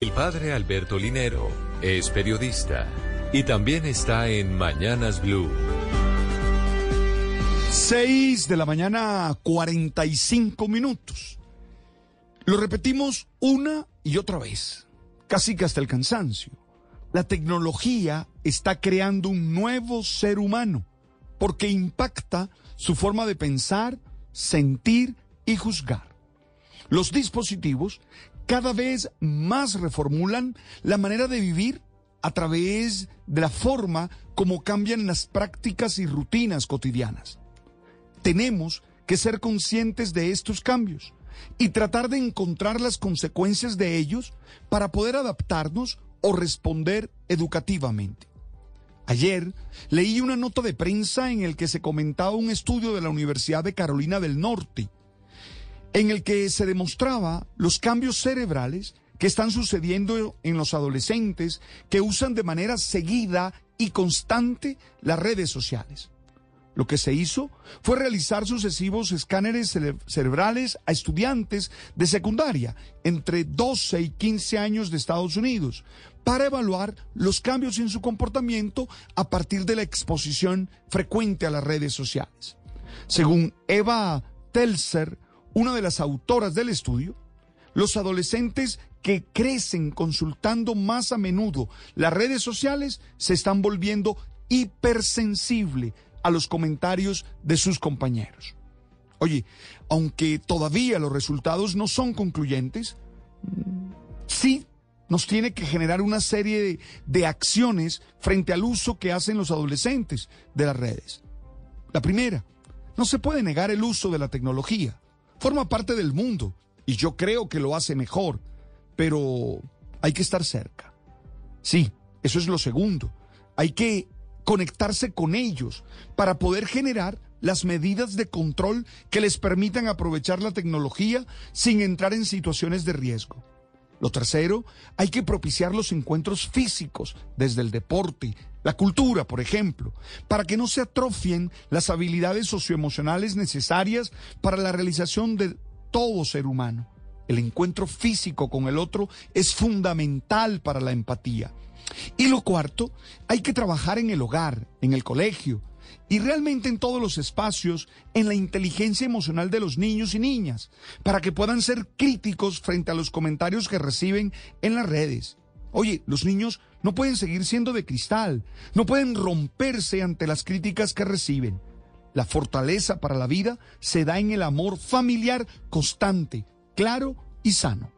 El padre Alberto Linero es periodista y también está en Mañanas Blue. 6 de la mañana, 45 minutos. Lo repetimos una y otra vez, casi que hasta el cansancio. La tecnología está creando un nuevo ser humano porque impacta su forma de pensar, sentir y juzgar. Los dispositivos cada vez más reformulan la manera de vivir a través de la forma como cambian las prácticas y rutinas cotidianas. Tenemos que ser conscientes de estos cambios y tratar de encontrar las consecuencias de ellos para poder adaptarnos o responder educativamente. Ayer leí una nota de prensa en el que se comentaba un estudio de la Universidad de Carolina del Norte en el que se demostraba los cambios cerebrales que están sucediendo en los adolescentes que usan de manera seguida y constante las redes sociales. Lo que se hizo fue realizar sucesivos escáneres cerebrales a estudiantes de secundaria entre 12 y 15 años de Estados Unidos para evaluar los cambios en su comportamiento a partir de la exposición frecuente a las redes sociales. Según Eva Telser, una de las autoras del estudio, los adolescentes que crecen consultando más a menudo las redes sociales se están volviendo hipersensible a los comentarios de sus compañeros. Oye, aunque todavía los resultados no son concluyentes, sí nos tiene que generar una serie de, de, acciones frente al uso que hacen los adolescentes de las redes. La primera, no se puede negar el uso de la tecnología forma parte del mundo y yo creo que lo hace mejor, pero hay que estar cerca. Sí, eso es lo segundo. Hay que conectarse con ellos para poder generar las medidas de control que les permitan aprovechar la tecnología sin entrar en situaciones de riesgo. Lo tercero, hay que propiciar los encuentros físicos desde el deporte, la cultura, por ejemplo, para que no se atrofien las habilidades socioemocionales necesarias para la realización de todo ser humano. El encuentro físico con el otro es fundamental para la empatía. Y lo cuarto, hay que trabajar en el hogar, en el colegio, y realmente en todos los espacios en la inteligencia emocional de los niños y niñas, para que puedan ser críticos frente a los comentarios que reciben en las redes. Oye, los niños no pueden seguir siendo de cristal, no pueden romperse ante las críticas que reciben. La fortaleza para la vida se da en el amor familiar constante, claro y sano.